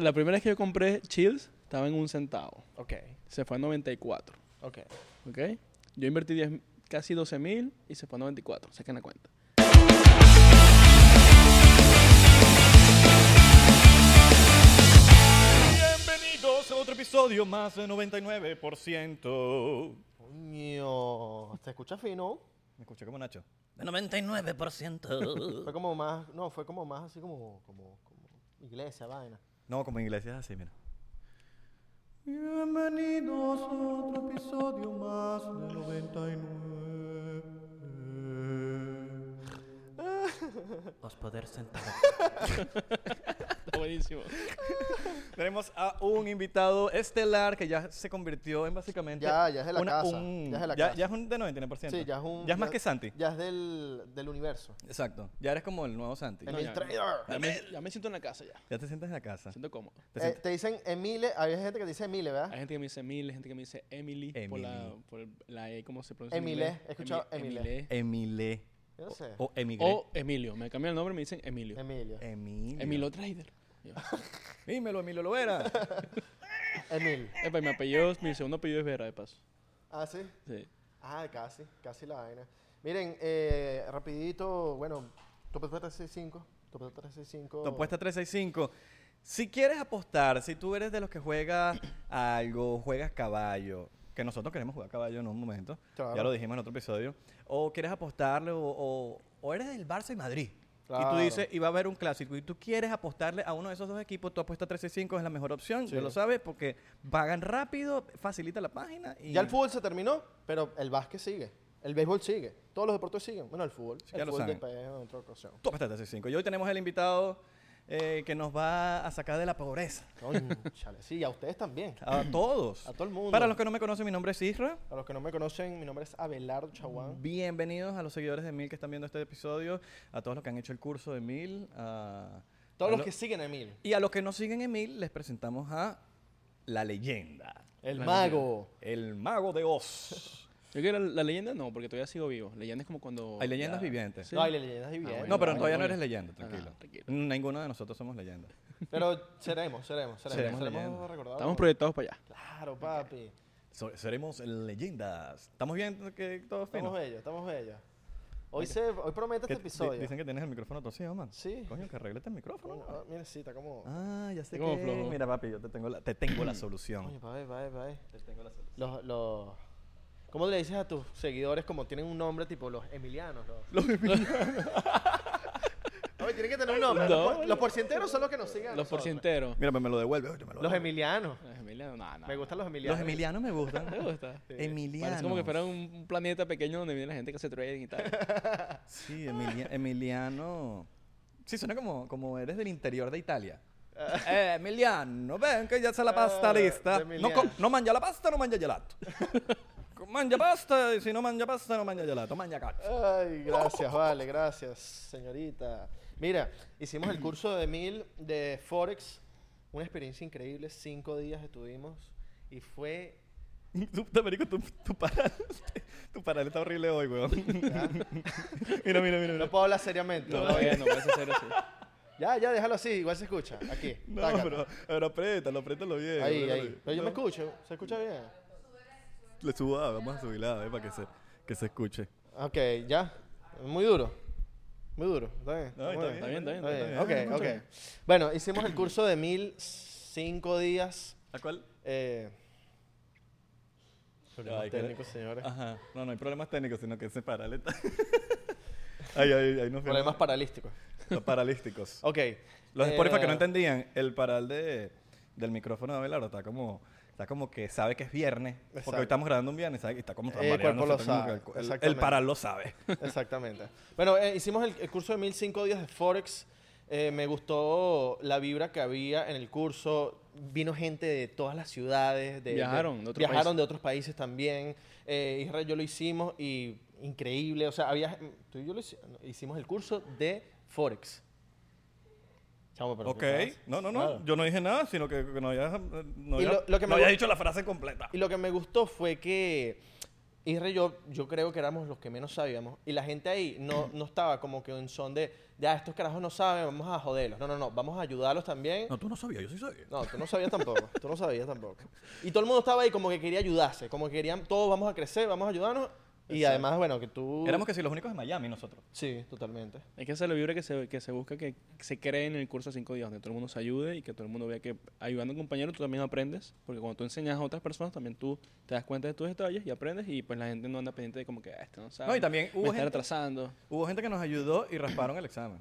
La primera vez que yo compré Chills estaba en un centavo. Ok, Se fue a 94. ok. ¿Ok? Yo invertí 10 casi 12 mil y se fue a 94. Saquen la cuenta. Bienvenidos a otro episodio más de 99%. Coño, ¿te escucha fino? Me escuché como Nacho. De 99%. Fue como más, no, fue como más así como, como, como iglesia, vaina. No, como en inglés es así, mira. Bienvenidos a otro episodio más de 99. Os poder sentar. Está buenísimo. Tenemos a un invitado estelar que ya se convirtió en básicamente. Ya, ya es de la una- casa, un- ya es de la ya, casa. ya es un de 99%. Sí, ya es un... Ya es más que Santi. Ya es del, del universo. Exacto. Ya eres como el nuevo Santi. Emil ya. Trader. Ya me, ya me siento en la casa ya. Ya te sientes en la casa. Me siento cómodo. Te Eh, te dicen Emile, hay gente que dice Emile, ¿verdad? Hay gente que me dice Emil, hay gente que me dice Emily. Por la, Emily. por la E, ¿cómo se pronuncia? Emile, he escuchado Emi- Emile. Emile. Yo no sé. O emigré. O Emilio. Me cambian el nombre y me dicen Emilio. Emilio. Emilio. Emilio Trader. Yo, Dímelo, Emilio Lovera. Emil. Epa, mi apellido, mi segundo apellido es Vera, de paso. Ah, sí. Sí. Ah, casi, casi la vaina. Miren, eh, rapidito, bueno, tu apuesta 365, tu apuesta 365. Tu apuesta 365. Si quieres apostar, si tú eres de los que juega algo, juegas caballo, que nosotros queremos jugar caballo en un momento, Claro. ya lo dijimos en otro episodio, o quieres apostarle, o, o- o eres del Barça y Madrid. Y tú dices, y va a haber un clásico, y tú quieres apostarle a uno de esos dos equipos, tu apuesta 365 es la mejor opción, Sí. ya lo sabes, porque pagan rápido, facilita la página. Y Ya el fútbol se terminó, pero el básquet sigue. El béisbol sigue. Todos los deportes siguen. Bueno, el fútbol. ya el lo fútbol saben. después en otra ocasión. Tu apuesta 365. Y hoy tenemos el invitado eh, que nos va a sacar de la pobreza. Chale, sí, a ustedes también. A todos. A todo el mundo. Para los que no me conocen, mi nombre es Isra. A los que no me conocen, mi nombre es Abelardo Chaguán. Bienvenidos a los seguidores de Mil que están viendo este episodio, a todos los que han hecho el curso de Mil, a, Todos a los lo- que siguen a Emil. y a los que no siguen en Mil les presentamos a la leyenda, El La mago. el mago de Oz. Yo quiero la, la leyenda, no, porque todavía sigo vivo. Leyenda es como cuando. Hay leyendas ya- vivientes. Sí. No, hay leyendas vivientes. bueno, No, pero bueno, todavía no eres leyenda, No, no, tranquilo. tranquilo. Ninguno de nosotros somos leyenda. Pero seremos, seremos, seremos. Seremos recordados. Estamos proyectados para allá. Claro, papi. So- seremos leyendas. ¿Estamos viendo que todo es fino? Estamos bellos, estamos bellos. Hoy, se, hoy promete Que este di- episodio. Dicen que tienes el micrófono torcido, man. Sí. Coño, que arreglete el micrófono. Coño, ah, mira, sí, está como... Ah, ya sé que... flojo. Mira, papi, yo te tengo la, te tengo la solución. Coño, pa' ver, pa' ver, pa' ver. Te tengo la solución. Los, los... ¿Cómo le dices a tus seguidores como tienen un nombre tipo los emilianos? Los, Oye, tienen que tener un nombre. No. Los, por- los porcienteros son los que nos siguen. Los porcienteros. Mira, me, me lo devuelve. oye, me lo Los emilianos. Los Emilianos, no, no. Me gustan los emilianos. Los emilianos me gustan. ¿Te gusta? Sí. Emilianos. Parece como que fuera un, planeta pequeño donde viene la gente que hace trading y tal. Sí, Emilia- Emiliano. Sí, suena como, como eres del interior de Italia. eh, Emiliano, ven que ya se la pasta Ah, lista. No, no mangia la pasta, no mangia gelato. Mangia pasta, y si no mangia pasta, no mangia gelato. Mangia cazzo. Ay, gracias, vale, gracias, señorita. Mira, hicimos el curso de mil de Forex, una experiencia increíble, cinco días estuvimos y fue... Tu, Tamarico, tu, tu paral. Tu paral está horrible hoy, weón. ¿ya? mira, mira, mira. No puedo hablar seriamente. No, ¿no? no, no parece ser así. Ya, ya, déjalo así, igual se escucha, aquí. No, tácata. pero, pero apriétalo, apriétalo bien. Ahí, apriétalo ahí. bien. Pero yo me escucho, ¿se escucha bien? Le subo, ah, vamos a subirla, eh, para que se, que se escuche. Ok, ya. Muy duro. Muy duro. Está bien. No, está Muy bien, Está bien, está bien. Está bien, bien. Ok, ok. Bueno, hicimos el curso de mil, cinco días. ¿A cuál? Eh, problemas Ay, que- técnicos, señores. Ajá. No, no hay problemas técnicos, sino que ese paral está... ahí, ahí, ahí nos Problemas paralísticos. Los paralísticos. Ok. Los Spotify que no Eh, entendían, el paral de, del micrófono de Abelardo está como, está como que sabe que es viernes, porque hoy estamos grabando un viernes, ¿sabe? y está como El tambaleando, cuerpo lo sabe, que el- el, el exactamente. paral lo sabe. Exactamente. Bueno, eh, hicimos el, el curso de mil cinco días de Forex. Eh, me gustó la vibra que había en el curso. Vino gente de todas las ciudades. De, Viajaron de, de otros viajaron países. de otros países también. Eh, Israel yo lo hicimos y increíble. O sea, había, tú y yo lo hicimos el curso de Forex. Pero ok, no, no, no, Claro. yo no dije nada, sino que, que no había, no Y había- lo- lo que no había dicho la frase completa. Y lo que me gustó fue que Isra y yo, yo creo que éramos los que menos sabíamos. Y la gente ahí no, no estaba como que en son de, ya, estos carajos no saben, vamos a joderlos. No, no, no, vamos a ayudarlos también. No, tú no sabías, yo sí sabía. No, tú no sabías tampoco. tú no sabías tampoco. Y todo el mundo estaba ahí como que quería ayudarse. Como que querían, todos vamos a crecer, vamos a ayudarnos. Y Exacto. además, bueno, que tú... Éramos que si los únicos de Miami nosotros. Sí, totalmente. Hay que hacerlo libre que se, que se busca que se cree en el curso de cinco días, donde todo el mundo se ayude y que todo el mundo vea que ayudando a un compañero tú también aprendes, porque cuando tú enseñas a otras personas también tú te das cuenta de tus detalles y aprendes y pues la gente no anda pendiente de como que, ah, este no sabe, No, y también me hubo está gente- retrasando. Hubo gente que nos ayudó y rasparon el examen.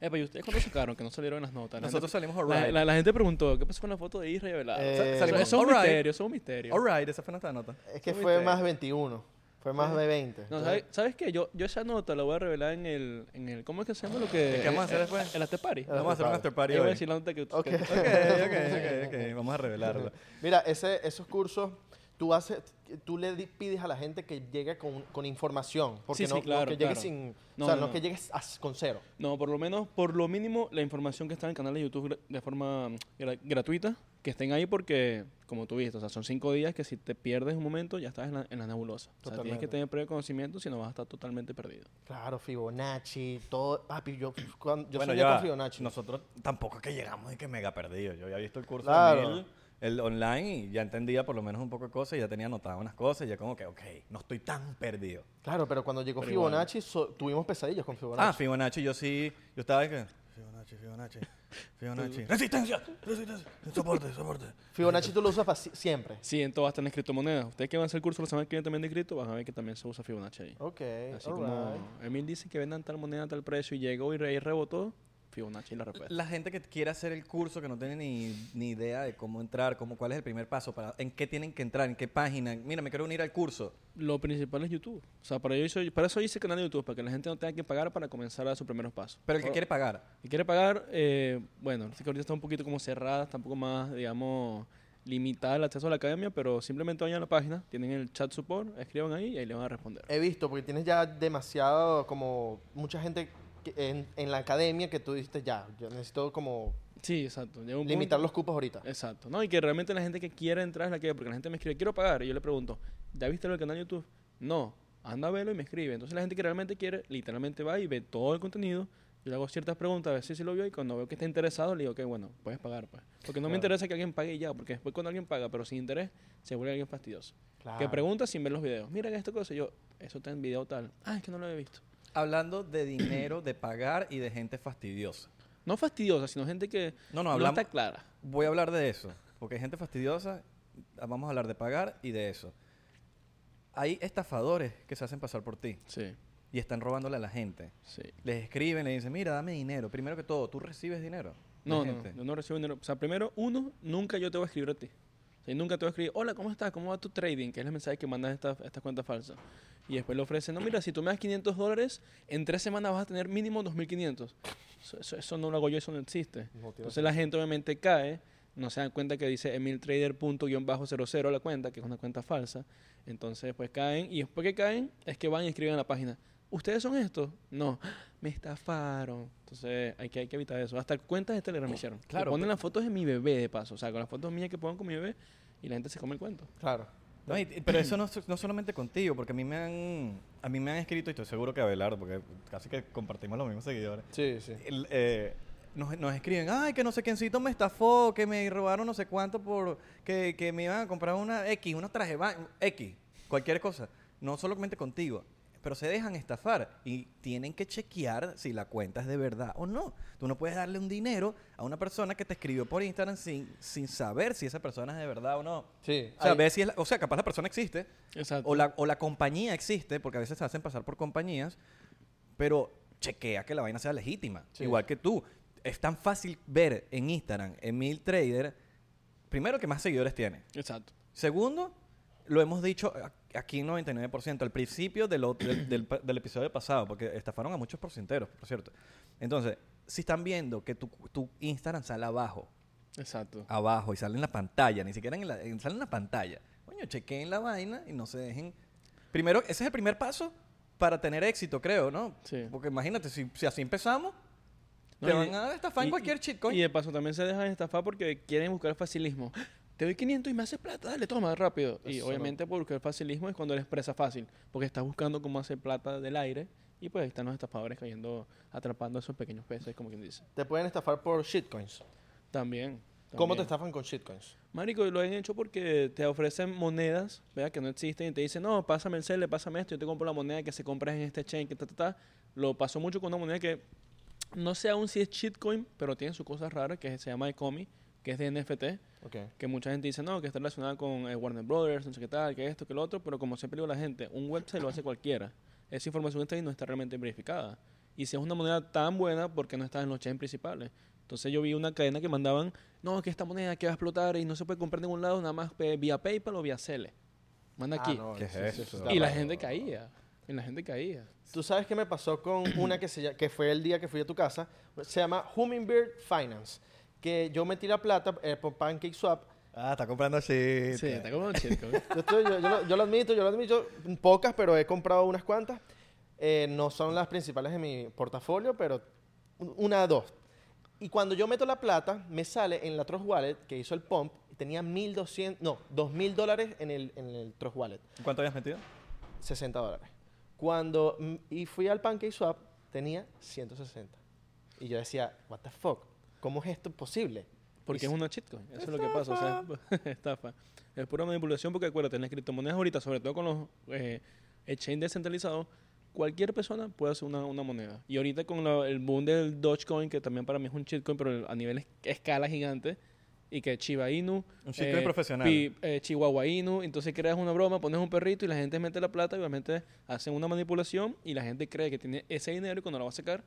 Epa, ¿y ustedes cuándo sacaron que no salieron las notas? La Nosotros gente, salimos la, alright. la- la gente preguntó, ¿qué pasó con la foto de Isra y Abelardo? Eh, O sea, salimos eso es un alright. misterio, eso es un misterio. Alright, esa fue nuestra nota. Es que fue más 21. Fue más de 20. No, ¿sabes, ¿sabes qué? Yo, yo esa nota la voy a revelar en el, en el ¿cómo es que se llama lo que? ¿Qué vamos a hacer después? El after party. Vamos a hacer un party. after party Yo voy a hoy. decir la nota que... Ok. que- Ok, ok, ok, ok. Vamos a revelarlo. Mira, ese, esos cursos, tú, haces, tú le pides a la gente que llegue con, con información. Porque Sí, no, sí, claro, no que llegues claro. sin... No, o sea, no, no, no. que llegues con cero. No, por lo menos, por lo mínimo, la información que está en el canal de YouTube de forma mm, gra- gratuita, que estén ahí porque, como tú viste, o sea, son cinco días que si te pierdes un momento ya estás en la, en la nebulosa. O sea, tienes que tener previo conocimiento, si no vas a estar totalmente perdido. Claro, Fibonacci, todo... Papi, yo, cuando, yo bueno, soñé ya, con Fibonacci. nosotros tampoco es que llegamos y que mega perdidos. Yo había visto el curso Claro. de Mil, el online, y ya entendía por lo menos un poco de cosas y ya tenía anotadas unas cosas y ya como que, ok, no estoy tan perdido. Claro, pero cuando llegó Pero. Fibonacci, so- tuvimos pesadillas con Ah, Fibonacci. Fibonacci, yo sí, yo estaba que... Fibonacci, Fibonacci, Fibonacci. Resistencia, resistencia, soporte, soporte. Fibonacci tú lo usas si- siempre. Sí, en todo hasta en criptomonedas. Ustedes que van a hacer el curso la semana que viene también de cripto, van a ver que también se usa Fibonacci ahí. Ok, Así como Emil dice que vendan tal moneda a tal precio y llegó y rebotó, Fibonacci la respuesta. La gente que quiere hacer el curso, que no tiene ni, ni idea de cómo entrar, cómo, cuál es el primer paso, para, en qué tienen que entrar, en qué página. Mira, me quiero unir al curso. Lo principal es YouTube. O sea, para, eso, para eso hice el canal de YouTube, para que la gente no tenga que pagar para comenzar a dar sus primeros pasos. Pero el que quiere pagar. Si quiere pagar, eh, bueno, que ahorita está un poquito como cerrada, está un poco más, digamos, limitada el acceso a la academia, pero simplemente vayan a la página, tienen el chat support, escriban ahí y ahí le van a responder. He visto, porque tienes ya demasiado, como, mucha gente que- en, en la academia que tú dijiste ya, yo necesito como Sí, exacto. Un limitar punto- los cupos ahorita. Exacto. No, y que realmente la gente que quiere entrar es la que, porque la gente me escribe, quiero pagar, y yo le pregunto, ¿ya viste lo del canal de YouTube? No, anda a verlo y me escribe. Entonces la gente que realmente quiere, literalmente va y ve todo el contenido. Yo le hago ciertas preguntas a ver si se lo vio y cuando veo que está interesado le digo que bueno, puedes pagar pues. Porque no me interesa que alguien pague y ya, porque después cuando alguien paga pero sin interés, se vuelve alguien fastidioso. Claro. Que pregunta sin ver los videos. Mira esta cosa y yo, eso está en video tal. Ah, es que no lo he visto. Hablando de dinero, de pagar y de gente fastidiosa. No fastidiosa, sino gente que No, no, no hablamos. está clara. Voy a hablar de eso. Porque hay gente fastidiosa. Vamos a hablar de pagar y de eso. Hay estafadores que se hacen pasar por ti Sí, y están robándole a la gente. sí. Les escriben, le dicen, mira, dame dinero. Primero que todo, tú recibes dinero. No, no, yo no recibo dinero. O sea, primero, uno, nunca yo te voy a escribir a ti. Y nunca te voy a escribir, hola, ¿cómo estás? ¿Cómo va tu trading? Que es el mensaje que mandas a esta, a esta cuenta falsa. Y después le ofrecen, no, mira, si tú me das 500 dólares, en tres semanas vas a tener mínimo 2.500. Eso, eso, eso no lo hago yo, eso no existe. No Entonces la gente obviamente cae, no se dan cuenta que dice emiltrader.00 la cuenta, que es una cuenta falsa. Entonces pues caen y después que caen es que van y escriben a la página. ¿Ustedes son estos? No, me estafaron. Entonces hay que, hay que evitar eso. Hasta cuentas de Telegram me hicieron. Claro, ponen las fotos de mi bebé de paso. O sea, con las fotos mías que pongan con mi bebé y la gente se come el cuento. Claro. No, y- pero eso no, no solamente contigo, porque a mí me han a mí me han escrito, y estoy seguro que Abelardo, porque casi que compartimos los mismos seguidores. Sí, sí. el, eh, nos, nos escriben, ay, que no sé quiéncito me estafó, que me robaron no sé cuánto por que, que me iban a comprar una X, unos trajes ba- X, cualquier cosa. No solamente contigo, pero se dejan estafar y tienen que chequear si la cuenta es de verdad o no. Tú no puedes darle un dinero a una persona que te escribió por Instagram sin, sin saber si esa persona es de verdad o no. Sí. O sea, ve si es la- o sea, capaz la persona existe, Exacto. o la, o la compañía existe, porque a veces se hacen pasar por compañías, pero chequea que la vaina sea legítima. Sí. Igual que tú. Es tan fácil ver en Instagram, Emil Trader, primero que más seguidores tiene. Exacto. Segundo, lo hemos dicho aquí 99%, al principio del, ot- del, del del episodio pasado, porque estafaron a muchos porcenteros, por cierto. Entonces, si están viendo que tu, tu Instagram sale abajo, Exacto. abajo y sale en la pantalla, ni siquiera en la, en- sale en la pantalla. Coño, chequeen la vaina y no se dejen. Primero, ese es el primer paso para tener éxito, creo, ¿no? Sí. Porque imagínate, si, si así empezamos, No, te van a estafar en y- cualquier y- shitcoin. Y de paso también se dejan estafar porque quieren buscar facilismo. Te doy 500 y me haces plata, dale, toma, rápido. y no- obviamente porque el facilismo es cuando eres presa fácil, porque estás buscando cómo hacer plata del aire y pues ahí están los estafadores cayendo, atrapando a esos pequeños peces, como quien dice. Te pueden estafar por shitcoins. También. ¿Cómo te estafan con shitcoins? Marico, lo han hecho porque te ofrecen monedas, ¿verdad? Que no existen y te dicen, no, pásame el CEL, pásame esto, yo te compro la moneda que se compra en este chain, que ta, ta, ta. Lo pasó mucho con una moneda que no sé aún si es shitcoin, pero tiene sus cosas raras, que se llama Ecomi, que es de NFT, Ok. que mucha gente dice, no, que está relacionada con eh, Warner Brothers, no sé qué tal, que esto, que lo otro, pero como siempre digo la gente, un website lo hace cualquiera. Esa información está ahí y no está realmente verificada. Y si es una moneda tan buena, ¿por qué no está en los chains principales? Entonces yo vi una cadena que mandaban, no, que esta moneda que va a explotar y no se puede comprar en ningún lado, nada más eh, vía PayPal o vía Cele. Manda aquí. Ah, no, ¿Qué es eso? eso y la gente caía. Y la gente caía. ¿Tú sabes qué me pasó con una que, se, que fue el día que fui a tu casa? Se llama Hummingbird Finance. Que yo metí la plata eh, por PancakeSwap. Ah, está comprando shit. Sí, está un shitcoin. Yo, estoy- yo- yo lo, yo lo admito, yo lo admito. Pocas, pero he comprado unas cuantas. Eh, no son las principales de mi portafolio, pero un- una, dos. Y cuando yo meto la plata, me sale en la Trust Wallet que hizo el pump. Tenía 1.200, no, 2.000 dólares en el, en el Trust Wallet. ¿Cuánto habías metido? 60 dólares. Cuando y fui al PancakeSwap, tenía 160. Y yo decía, what the fuck, ¿cómo es esto posible? Porque es una shitcoin. Eso es lo que pasa. O sea, es- estafa. Es pura manipulación porque acuérdate, en las criptomonedas ahorita, sobre todo con los eh, exchange descentralizados, cualquier persona puede hacer una, una moneda. Y ahorita con la- el boom del Dogecoin, que también para mí es un shitcoin, pero a nivel es- escala gigante, y que Chiba Inu, Un shitcoin profesional. pi- eh, Chihuahua Inu, entonces creas una broma, pones un perrito y la gente mete la plata y obviamente hacen una manipulación y la gente cree que tiene ese dinero y cuando lo va a sacar,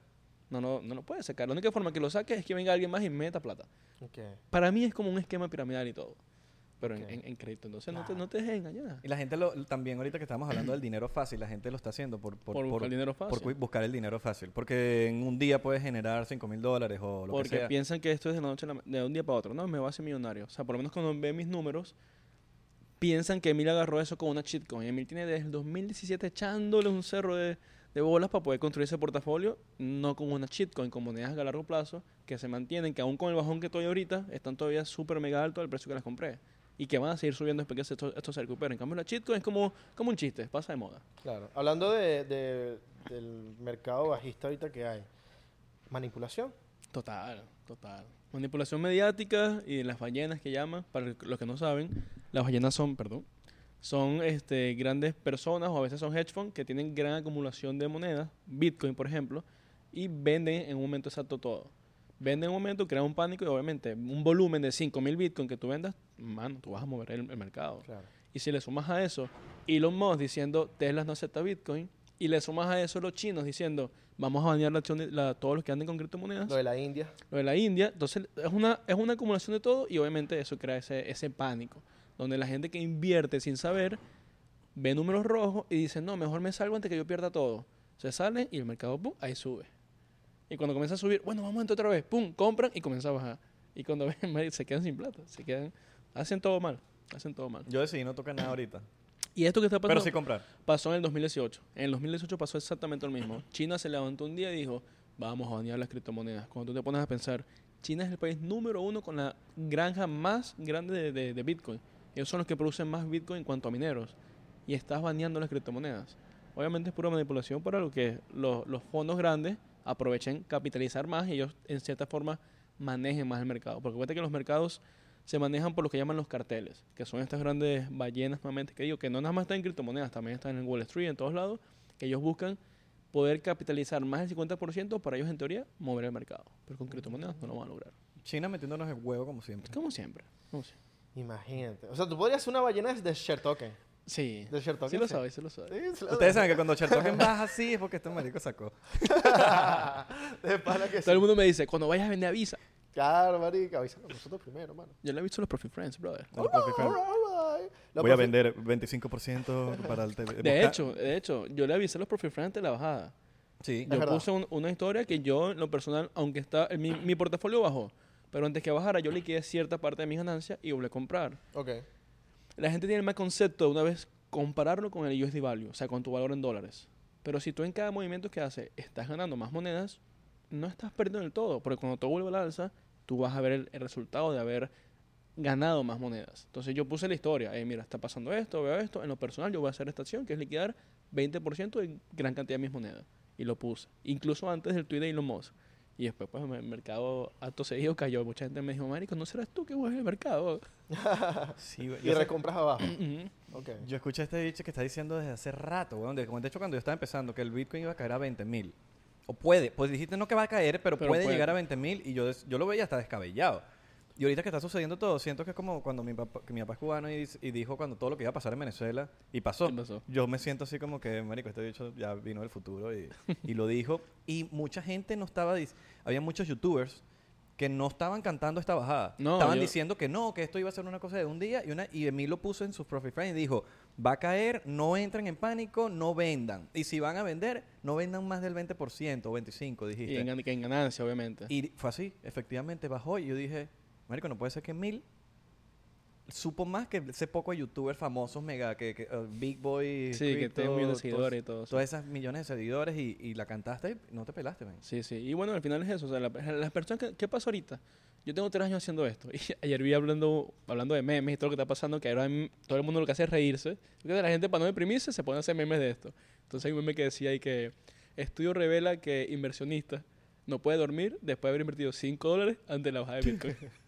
no, no, no lo puede sacar. La única forma que lo saque es que venga alguien más y meta plata Ok. para mí es como un esquema piramidal y todo. Pero en- en, en crédito. Entonces no, te, no te dejes engañar. Y la gente lo, también, ahorita que estamos hablando del dinero fácil, la gente lo está haciendo por, por, Por buscar el dinero fácil. por buscar el dinero fácil. Porque en un día puedes generar 5 mil dólares o lo Porque que sea. piensan que esto es de, la noche la de un día para otro. No, me voy a hacer millonario. O sea, por lo menos cuando ven mis números, piensan que Emil agarró eso con una shitcoin. Emil tiene desde el 2017 echándole un cerro de, de bolas para poder construir ese portafolio, no con una shitcoin, con monedas a largo plazo, que se mantienen, que aún con el bajón que estoy ahorita, están todavía súper mega alto al precio que las compré. Y que van a seguir subiendo después que esto, esto se recupere. En cambio, la shitcoin es como, como un chiste, pasa de moda. Claro. Hablando de, de- del mercado bajista ahorita que hay, manipulación. Total, total. Manipulación mediática y las ballenas que llaman, para los que no saben, las ballenas son, perdón, son este, grandes personas o a veces son hedge funds que tienen gran acumulación de monedas, Bitcoin por ejemplo, y venden en un momento exacto todo. Venden en un momento, crean un pánico y obviamente un volumen de 5000 Bitcoin que tú vendas, mano, tú vas a mover el, el mercado. Claro. Y si le sumas a eso Elon Musk diciendo Tesla no acepta Bitcoin, y le sumas a eso los chinos diciendo vamos a banear la acción de la- todos los que anden con criptomonedas, Lo de la India. lo de la India. Entonces, es una, es una acumulación de todo y obviamente eso crea ese, ese pánico, donde la gente que invierte sin saber ve números rojos y dice, no, mejor me salgo antes que yo pierda todo. Se sale y el mercado, pum, ahí sube. Y cuando comienza a subir, bueno, vamos a entrar otra vez, pum, compran y comienza a bajar. Y cuando ven, se quedan sin plata, se quedan, hacen todo mal, hacen todo mal. Yo decidí no tocar nada ahorita. Y esto que está pasando Pero sí comprar. pasó en el 2018. En el 2018 pasó exactamente lo mismo. China se levantó un día y dijo, vamos a banear las criptomonedas. Cuando tú te pones a pensar, China es el país número uno con la granja más grande de, de- de Bitcoin. Ellos son los que producen más Bitcoin en cuanto a mineros. Y estás baneando las criptomonedas. Obviamente es pura manipulación para lo que los, los fondos grandes aprovechen capitalizar más y ellos en cierta forma manejen más el mercado. Porque cuenta que los mercados se manejan por lo que llaman los carteles, que son estas grandes ballenas nuevamente que digo, que no nada más están en criptomonedas, también están en Wall Street, en todos lados, que ellos buscan poder capitalizar más del 50% para ellos en teoría mover el mercado. Pero con criptomonedas no lo van a lograr. China metiéndonos el huevo como siempre. Como siempre. Como siempre. Imagínate. O sea, tú podrías hacer una ballena de share token. Sí. De share token. Sí lo sabes, sí lo sabes. Sí, sí lo Ustedes saben que cuando Chertoken baja así es porque este marico sacó. De pana que Todo el mundo me dice, cuando vayas a vender avisa. Claro, marica. Avísanos nosotros primero, mano. Yo le he visto los Profit Friends, brother. Lo Voy a vender 25% para el TV. De hecho, de hecho, yo le avisé a los Profit Friends de la bajada. Sí. Yo puse un- una historia que yo, en lo personal, aunque está, mi, mi portafolio bajó, pero antes que bajara, yo liquidé cierta parte de mis ganancias y volví a comprar. Ok. La gente tiene el mal concepto de una vez compararlo con el USD value, o sea, con tu valor en dólares. Pero si tú en cada movimiento que haces estás ganando más monedas, no estás perdiendo del todo, porque cuando todo vuelve al alza, tú vas a ver el, el resultado de haber ganado más monedas. Entonces yo puse la historia, eh, mira, está pasando esto, veo esto, en lo personal yo voy a hacer esta acción, que es liquidar 20% de gran cantidad de mis monedas. Y lo puse, incluso antes del tweet de Elon Musk. Y después, pues, el mercado acto seguido cayó. Mucha gente me dijo, marico, ¿no serás tú que juegas el mercado? Sí, güey. Y recompras abajo. Ujú. ok. yo escuché a este dicho que está diciendo desde hace rato, weón. De, de hecho, cuando yo estaba empezando, que el Bitcoin iba a caer a 20 mil. O puede, pues dijiste no que va a caer, pero, Pero puede, puede. llegar a 20 mil. Y yo, des- yo lo veía hasta descabellado. Y ahorita que está sucediendo todo, siento que es como cuando mi papá, que mi papá es cubano y, dijo cuando todo lo que iba a pasar en Venezuela y pasó. Yo me siento así como que, marico, este bicho ya vino del futuro y, y lo dijo. Y mucha gente no estaba... Había muchos youtubers que no estaban cantando esta bajada. No, estaban yo- diciendo que no, que esto iba a ser una cosa de un día y una y Emil lo puso en sus profile friends y dijo, va a caer, no entren en pánico, no vendan. Y si van a vender, no vendan más del 20% o 25%, dijiste. Y en ganancia, obviamente. Y fue así, efectivamente bajó y yo dije, marico, no puede ser que Mil supo más que ese poco de youtubers famosos mega, que, que, uh, Big Boy, Sí, que tienen millones de todos- seguidores y todo. Todas esas millones de seguidores y, y la cantaste y no te pelaste, man. Sí, sí. Y bueno, al final es eso. O sea, la- las personas que... ¿Qué pasa ahorita? Yo tengo tres años haciendo esto. Y ayer vi hablando, hablando de memes y todo lo que está pasando, que ahora todo el mundo lo que hace es reírse. Porque la gente, para no deprimirse, se pone a hacer memes de esto. Entonces hay un meme que decía ahí que... Estudio revela que inversionista no puede dormir después de haber invertido 5 dólares antes de la bajada de Bitcoin.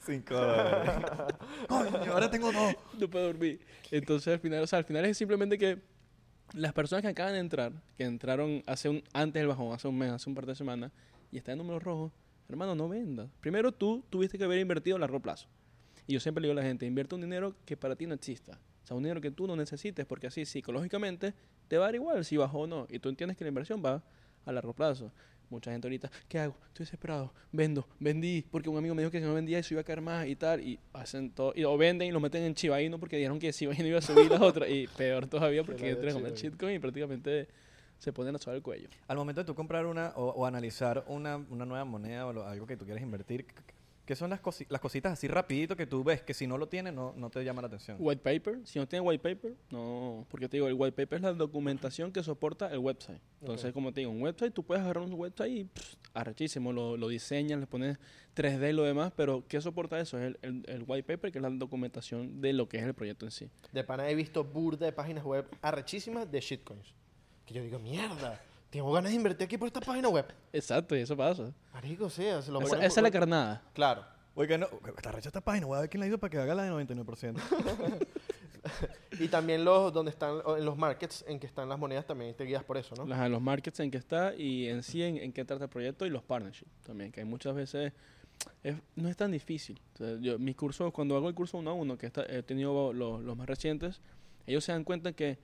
Cinco dólares. Coño, ahora tengo dos. no puedo dormir. Entonces al final, o sea, al final es simplemente que las personas que acaban de entrar, que entraron hace un, antes del bajón, hace un mes, hace un par de semanas, y están en números rojos, hermano, no vendas. Primero tú tuviste que haber invertido a largo plazo. Y yo siempre le digo a la gente, invierte un dinero que para ti no exista. O sea, un dinero que tú no necesites, porque así psicológicamente te va a dar igual si bajó o no. Y tú entiendes que la inversión va a largo plazo. Mucha gente ahorita, ¿qué hago? Estoy desesperado. Vendo, vendí, porque un amigo me dijo que si no vendía eso iba a caer más y tal. Y hacen todo, y, o venden y lo meten en Chiba Inu porque dijeron que Chiba Inu iba a subir las otras. Y peor todavía porque entran con el Shiba shitcoin y prácticamente se ponen a sobar el cuello. Al momento de tú comprar una o, o analizar una, una nueva moneda o lo- algo que tú quieres invertir, ¿qué- ¿qué son las, cosi- las cositas así rapidito que tú ves que si no lo tienes no, no te llama la atención? White paper, si no tiene white paper, no, porque te digo, el white paper es la documentación que soporta el website. Entonces, Ok. como te digo, un website, tú puedes agarrar un website y pff, arrechísimo, lo, lo diseñas, le pones 3D y lo demás, pero ¿qué soporta eso? Es el, el- el white paper, que es la documentación de lo que es el proyecto en sí. De pana he visto burda de páginas web arrechísimas de shitcoins. Que yo digo, mierda, tengo ganas de invertir aquí por esta página web. Exacto, y eso pasa. Marico, sí, se lo Esa, esa es la carnada. Claro. Oiga, no, está recha esta página, voy a ver quién la hizo para que haga la de 99%. Y también los donde están en los markets en que están las monedas también te guías por eso, ¿no? Las- los markets en que está y en sí en, en qué trata el proyecto y los partnerships también, que hay muchas veces es- no es tan difícil. O sea, yo, mis cursos, cuando hago el curso uno a uno, que está- he tenido los, los más recientes, ellos se dan cuenta que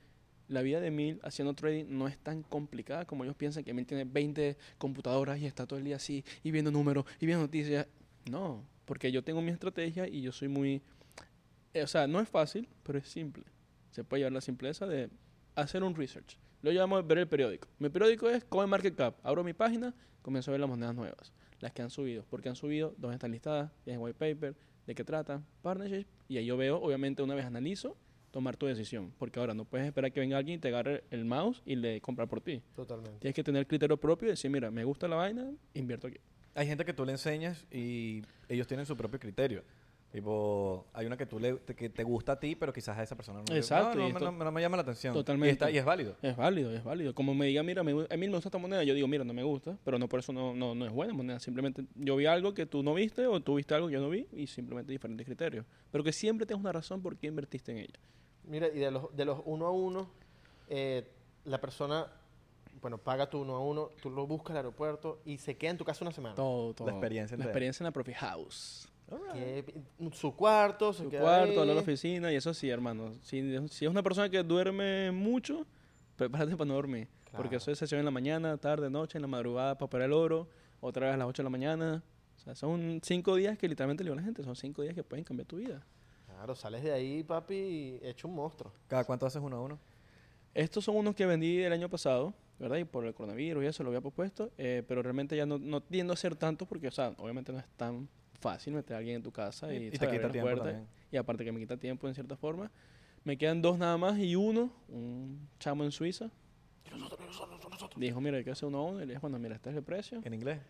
la vida de Mil haciendo trading no es tan complicada como ellos piensan que Mil tiene 20 computadoras y está todo el día así y viendo números y viendo noticias. No, porque yo tengo mi estrategia y yo soy muy... eh, o sea, no es fácil, pero es simple. Se puede llevar la simpleza de hacer un research. Lo llamo ver el periódico. Mi periódico es CoinMarketCap. Abro mi página, comienzo a ver las monedas nuevas. Las que han subido. Porque han subido, dónde están listadas, en white paper, de qué tratan, partnership. Y ahí yo veo, obviamente, una vez analizo, tomar tu decisión. Porque ahora no puedes esperar que venga alguien y te agarre el mouse y le comprar por ti. Totalmente. Tienes que tener criterio propio y decir, mira, me gusta la vaina, invierto aquí. Hay gente que tú le enseñas y ellos tienen su propio criterio. Tipo, hay una que tú le, te- que te gusta a ti, pero quizás a esa persona no, le- Exacto, no, no, y me- esto- no- no me llama la atención. Totalmente. Y, está- y es válido. Es válido, es válido. Como me diga, mira, me, a mí me gusta esta moneda, yo digo, mira, no me gusta, pero no por eso no, no, no es buena moneda. Simplemente yo vi algo que tú no viste o tú viste algo que yo no vi y simplemente diferentes criterios. Pero que siempre tengas una razón por qué invertiste en ella. Mira, y de los, de los uno a uno, eh, la persona, bueno, paga tu uno a uno, tú lo buscas al aeropuerto y se queda en tu casa una semana. Todo, todo. experiencia La entera. experiencia en la Profi House. Que- su cuarto, se Su queda cuarto, ahí. a la oficina y eso sí, hermano. Si, si es una persona que duerme mucho, prepárate para no dormir. Porque eso es sesión en la mañana, tarde, noche, en la madrugada para operar el oro, otra vez a las 8 de la mañana. O sea, son cinco días que literalmente le a la gente, son cinco días que pueden cambiar tu vida. Claro, sales de ahí, papi, y hecho un monstruo. ¿Cada cuánto haces uno a uno? Estos son unos que vendí el año pasado, ¿verdad? Y por el coronavirus y eso lo había propuesto, eh, pero realmente ya no, no tiendo a hacer tanto porque, o sea, obviamente no es tan fácil meter a alguien en tu casa y, Y- y te quita tiempo también. Y aparte que me quita tiempo en cierta forma. Me quedan dos nada más y uno, un chamo en Suiza. Dijo, mira, hay que hacer uno a uno. Y le dije, bueno, mira, este es el precio. ¿En inglés?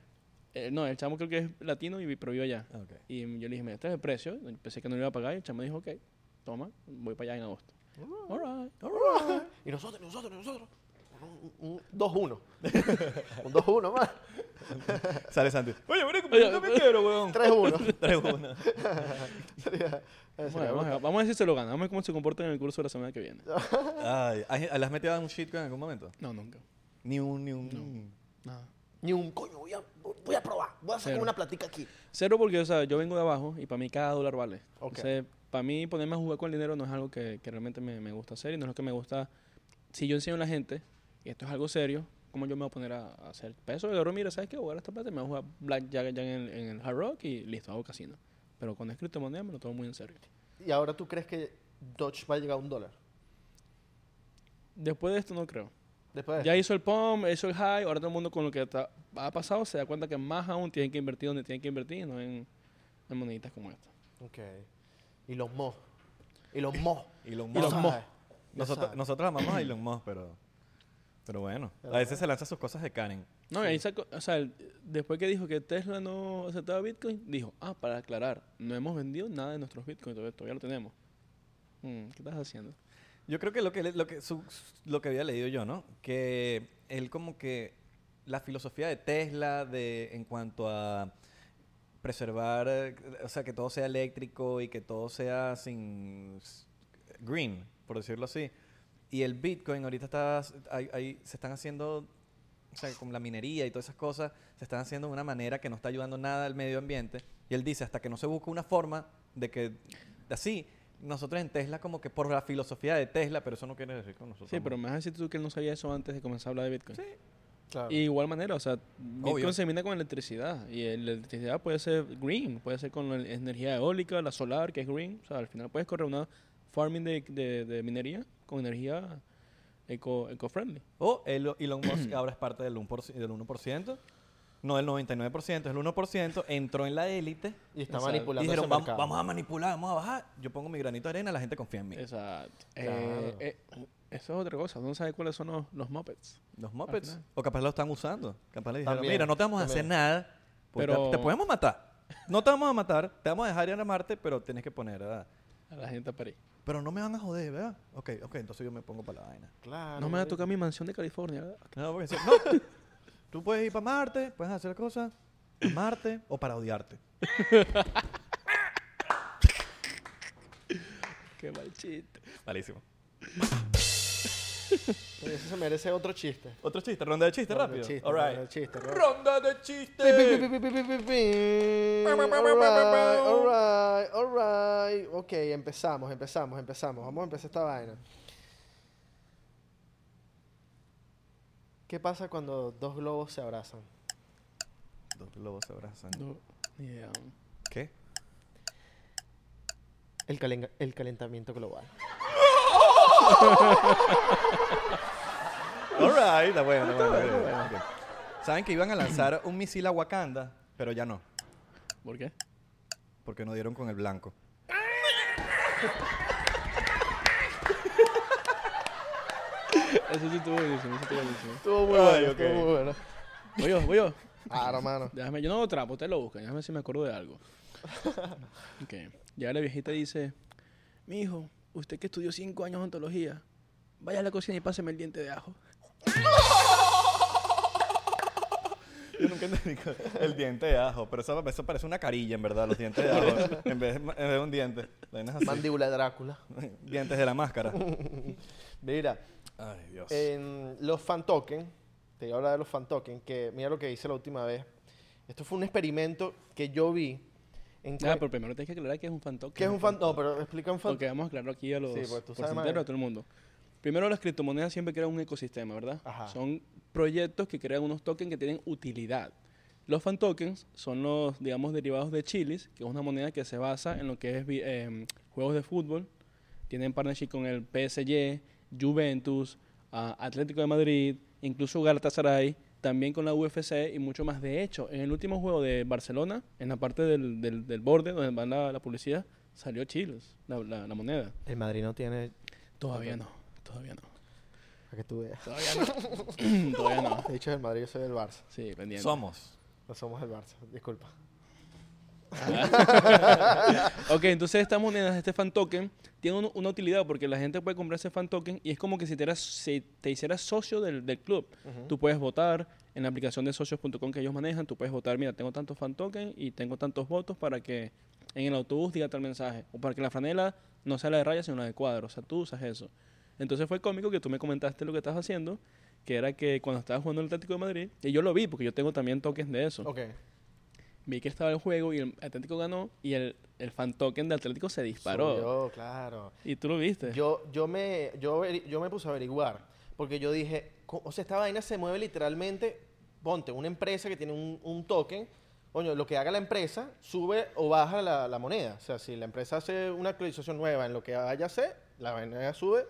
Eh, no, el chamo creo que es latino y pero vive allá. Ah, ok. Y yo le dije, mira, este es el precio. Pensé que no lo iba a pagar y el chamo dijo, ok, toma, voy para allá en agosto. All right. Y nosotros, nosotros, nosotros. Un, un 2-1. un 2-1 más. Sale Santi. Oye, Oye, yo también quiero, weón. 3-1. 3-1. Sería- Bueno, sería vamos, a, vamos a ver si se lo gana. Vamos a ver cómo se comporta en el curso de la semana que viene. Ay, ¿has- ¿le has metido a un shitcoin en algún momento? No, nunca. Ni un, ni un... Nada. Ni un coño, voy a, voy a probar. Voy a sacar Cero. una platica aquí. Cero porque, o sea, yo vengo de abajo y para mí cada dólar vale. Ok. Entonces, para mí ponerme a jugar con el dinero no es algo que, que realmente me, me gusta hacer y no es lo que me gusta. Si yo enseño a la gente, y esto es algo serio, ¿cómo yo me voy a poner a, a hacer peso? Y ahora, mira, ¿sabes qué? Voy a esta plata y me voy a jugar blackjack ya en, el- en el Hard Rock y listo, hago casino. Pero con las criptomonedas me lo tomo muy en serio. Y ahora tú crees que Dodge va a llegar a un dólar. Después de esto no creo. Después de Ya hizo el pump, hizo el high, ahora todo el mundo con lo que está- ha pasado se da cuenta que más aún tienen que invertir donde tienen que invertir, no en, en moneditas como esta. Ok. Y los mo. Y los mo. Musk. sabes, ya Nosotros, nosotros amamos a Elon Musk, pero... Pero bueno, a veces se lanza sus cosas de Karen. No, y ahí sacó, o sea, el- después que dijo que Tesla no aceptaba Bitcoin, dijo, ah, para aclarar, no hemos vendido nada de nuestros Bitcoin, todavía, todavía lo tenemos. Mm, ¿Qué estás haciendo? Yo creo que lo que, le- lo que, su- lo que había leído yo, ¿no? Que él como que la filosofía de Tesla de, en cuanto a preservar, eh, o sea, que todo sea eléctrico y que todo sea sin green, por decirlo así. Y el Bitcoin ahorita está, hay- hay- se están haciendo, o sea, con la minería y todas esas cosas, se están haciendo de una manera que no está ayudando nada al medio ambiente. Y él dice, hasta que no se busque una forma de que, de así, nosotros en Tesla como que por la filosofía de Tesla, pero eso no quiere decir que nosotros... Sí, pero me vas a decir tú que él no sabía eso antes de comenzar a hablar de Bitcoin. Sí. Claro. Y de igual manera, o sea, Bitcoin Obvio. se mina con electricidad. Y la electricidad puede ser green, puede ser con la energía eólica, la solar, que es green. O sea, al final puedes correr una farming de, de, de minería con energía eco, eco-friendly. O el- Elon Musk ahora es parte del 1%, del 1%, no del 99%, es el 1%, entró en la élite y está Exacto. y manipulando dijeron, ese vamos, mercado. vamos a manipular, vamos a bajar. Yo pongo mi granito de arena, la gente confía en mí. Exacto. Claro. Eh, eh, eso es otra cosa. No sabes cuáles son los, los Muppets. Los mopeds. final. O capaz lo están usando. Capaz le dijeron, También, mira, no te vamos a también. hacer nada, Pero- te, te podemos matar. No te vamos a matar, te vamos a dejar ir a Marte, pero tienes que poner, ¿verdad? A la gente a París. Pero no me van a joder, ¿verdad? Ok, ok, entonces yo me pongo para la vaina. Claro. no me va a tocar mi mansión de California. ¿verdad? No, porque si- no. Tú puedes ir para Marte, puedes hacer cosas para Marte o para odiarte. Qué mal chiste. Malísimo. Eso se merece otro chiste. Otro chiste, ronda de chistes Ronda rápido. de chiste, All ronda right. de chiste, ronda- Ronda de chistes. alright, alright. Ok, empezamos, empezamos, empezamos. Vamos a empezar esta vaina. ¿Qué pasa cuando dos globos se abrazan? Dos globos se abrazan. ¿Qué? El, calen- el calentamiento global. All right, está bueno, está bueno. ok, ok. Saben que iban a lanzar un misil a Wakanda, pero ya no, ¿Por qué? porque no dieron con el blanco. Eso sí estuvo buenísimo. Eso estuvo buenísimo. Estuvo muy Ay, bueno, ok. estuvo muy bueno. Voy yo, voy yo. Ah, hermano. Déjame, yo no trapo, ustedes lo buscan. Déjame ver si me acuerdo de algo. ok. Ya la viejita dice: Mi hijo, usted que estudió cinco años de ontología, vaya a la cocina y páseme el diente de ajo. Yo nunca entendí el diente de ajo, pero eso, eso parece una carilla, en verdad, los dientes de ajo, en vez de, en vez de un diente. Mandíbula de Drácula. dientes de la máscara. Mira, Ay, Dios. en los fan token, te voy a hablar de los fan token, que mira lo que hice la última vez. Esto fue un experimento que yo vi. En cue- pero primero tienes que aclarar que es un fan token. ¿Qué es un fan? No, pero explica un fan Porque vamos a aclararlo aquí a los Sí, pues a todo el mundo. Primero, las criptomonedas siempre crean un ecosistema, ¿verdad? Ajá. Son proyectos que crean unos tokens que tienen utilidad. Los fan tokens son los, digamos, derivados de Chilis, que es una moneda que se basa en lo que es em, juegos de fútbol. Tienen partnership con el PSG, Juventus, ah, Atlético de Madrid, incluso Galatasaray, también con la UFC y mucho más. De hecho, en el último juego de Barcelona, en la parte del, del, del borde donde va la, la publicidad, salió Chilis, la, la- la moneda. El Madrid no tiene. Todavía no, todavía no. Para que tú veas. Todavía no. todavía no. De hecho, el Madrid yo soy del Barça. Sí, pendiente. Somos. No somos el Barça, disculpa. ok, entonces estas monedas, este fan token, tiene un- una utilidad porque la gente puede comprar ese fan token y es como que si te, eras, si te hicieras socio del, del club. Tú puedes votar en la aplicación de socios.com que ellos manejan, tú puedes votar, mira, tengo tantos fan token y tengo tantos votos para que en el autobús diga tal mensaje. O para que la franela no sea la de rayas, sino la de cuadros. O sea, tú usas eso. Entonces fue cómico que tú me comentaste lo que estabas haciendo, que era que cuando estabas jugando el Atlético de Madrid, y yo lo vi porque yo tengo también tokens de eso Ok. Vi que estaba el juego y el Atlético ganó y el, el fan token de Atlético se disparó. Subió, claro. Y tú lo viste. Yo, yo, me, yo, yo me puse a averiguar, porque yo dije, o sea, esta vaina se mueve literalmente, ponte, una empresa que tiene un, un token, coño, lo que haga la empresa, sube o baja la, la moneda. O sea, si la empresa hace una actualización nueva en lo que vaya a hacer, la vaina sube.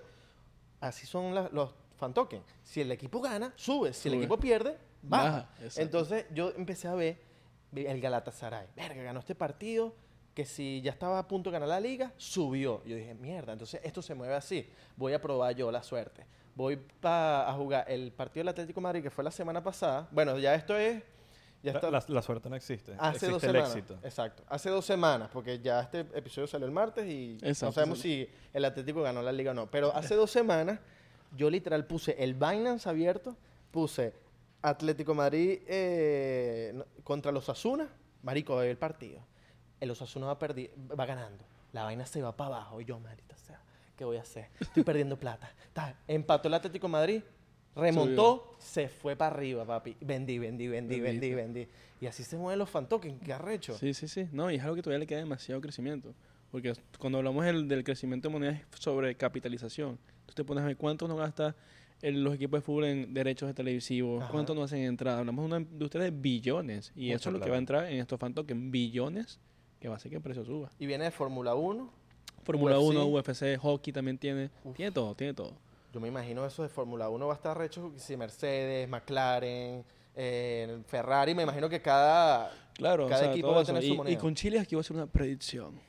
Así son los fan tokens. Si el equipo gana, sube. Si el equipo pierde, baja. Baja. Entonces yo empecé a ver el Galatasaray. Verga, ganó este partido que si ya estaba a punto de ganar la liga, subió. Yo dije, mierda, entonces esto se mueve así. Voy a probar yo la suerte. Voy pa- a jugar el partido del Atlético de Madrid que fue la semana pasada. Bueno, ya esto es... Ya La, está, la- la suerte no existe. Hace existe dos el semanas. éxito. Exacto. Hace dos semanas, porque ya este episodio salió el martes y no sabemos si el Atlético ganó la liga o no. Pero hace dos semanas, yo literal puse el Binance abierto, puse Atlético Madrid eh, contra los Asuna. Marico, el partido. El Osasuna va, perdi- va ganando. La vaina se va para abajo. Y yo, maldita sea, ¿qué voy a hacer? Estoy perdiendo plata. Ta, Empató el Atlético Madrid, remontó, se fue para arriba, papi. Vendí, vendí, vendí, vendí, vendí. Y así se mueven los fan tokens, qué arrecho. Sí, sí, sí. No, y es algo que todavía le queda demasiado crecimiento. Porque cuando hablamos del, del crecimiento de monedas sobre capitalización. Tú te pones a ver cuánto no gasta el- los equipos de fútbol en derechos de televisivos, Ajá. cuánto no hacen entrada. Hablamos de una industria de billones. Y eso es lo que va a entrar en estos fan tokens, billones, que va a hacer que el precio suba. Y viene de Fórmula 1. Fórmula UFC. 1, UFC, hockey también tiene. Tiene todo, tiene todo. Yo me imagino eso de Fórmula 1 va a estar recho. Si Mercedes, McLaren, eh, Ferrari, me imagino que cada, Claro, cada o sea, equipo va a tener y, su y moneda. con Chile aquí voy a hacer una predicción.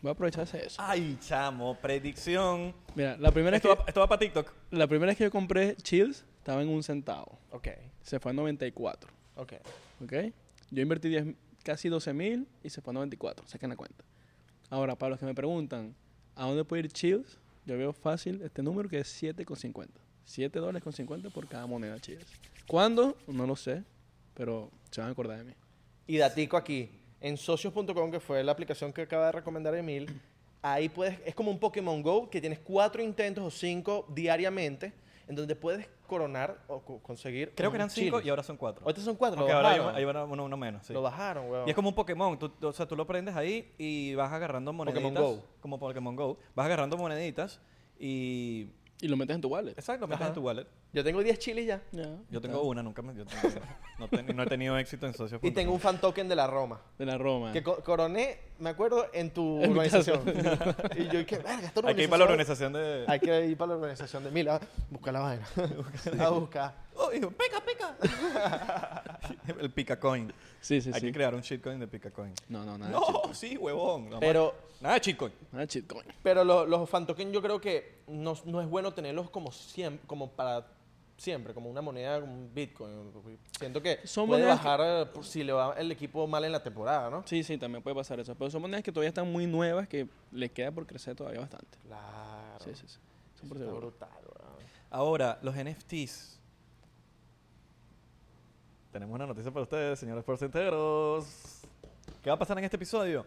Voy a aprovechar de eso. Ay, chamo, predicción. Mira, la primera, vez Esto que, va, esto va para TikTok. la primera vez que yo compré Chills estaba en un centavo. Ok, Se fue a 94. ok. ¿Ok? Yo invertí 10 casi 12 mil y se fue a 94. Saquen la cuenta. Ahora, para los que me preguntan, ¿a dónde puede ir Chills? Yo veo fácil este número que es 7,50. 7 dólares con 50 por cada moneda Chills. ¿Cuándo? No lo sé, pero se van a acordar de mí. Y datico aquí, en socios.com, que fue la aplicación que acaba de recomendar Emil, ahí puedes, es como un Pokémon Go, que tienes cuatro intentos o cinco diariamente, en donde puedes coronar o co- conseguir Creo un que eran cinco y ahora son cuatro. Ahorita son cuatro, Porque lo ahora hay, bajaron. hay uno, uno- uno menos. sí. Lo bajaron, weón. Y es como un Pokémon. Tú, o sea, tú lo prendes ahí y vas agarrando moneditas. Pokémon Go. Como Pokémon Go. Vas agarrando moneditas y... Y lo metes en tu wallet. Exacto, lo metes Ajá. en tu wallet. Yo tengo 10 chilis ya. Ya, Yo tengo una, nunca me... yo tengo- no, ten- no he tenido éxito en socios. Y tengo un fan token de la Roma. De la Roma. Que co- coroné, me acuerdo, en tu En mi organización. y yo dije, verga, esta Hay que ir para la organización de... Hay que ir para la organización de Mila. Busca la vaina. a buscar. Oh, hijo, pica, pica. El picacoin. Sí, sí, Hay sí. que crear un shitcoin de picacoin. No, no, nada. No, shitcoin. sí, huevón. No, Pero, Nada de shitcoin. Nada de shitcoin. pero lo- los fan tokens yo creo que no, no es bueno tenerlos como siempre, como para siempre, como una moneda, como un Bitcoin. Siento que Son puede monedas bajar eh, por si le va el equipo mal en la temporada, ¿no? Sí, sí, también puede pasar eso. Pero son monedas que todavía están muy nuevas que le queda por crecer todavía bastante. Claro. Sí, sí, sí. Son por Está seguro. brutal, weón. Ahora, los NFTs. Tenemos una noticia para ustedes, señores porcenteros. ¿Qué va a pasar en este episodio?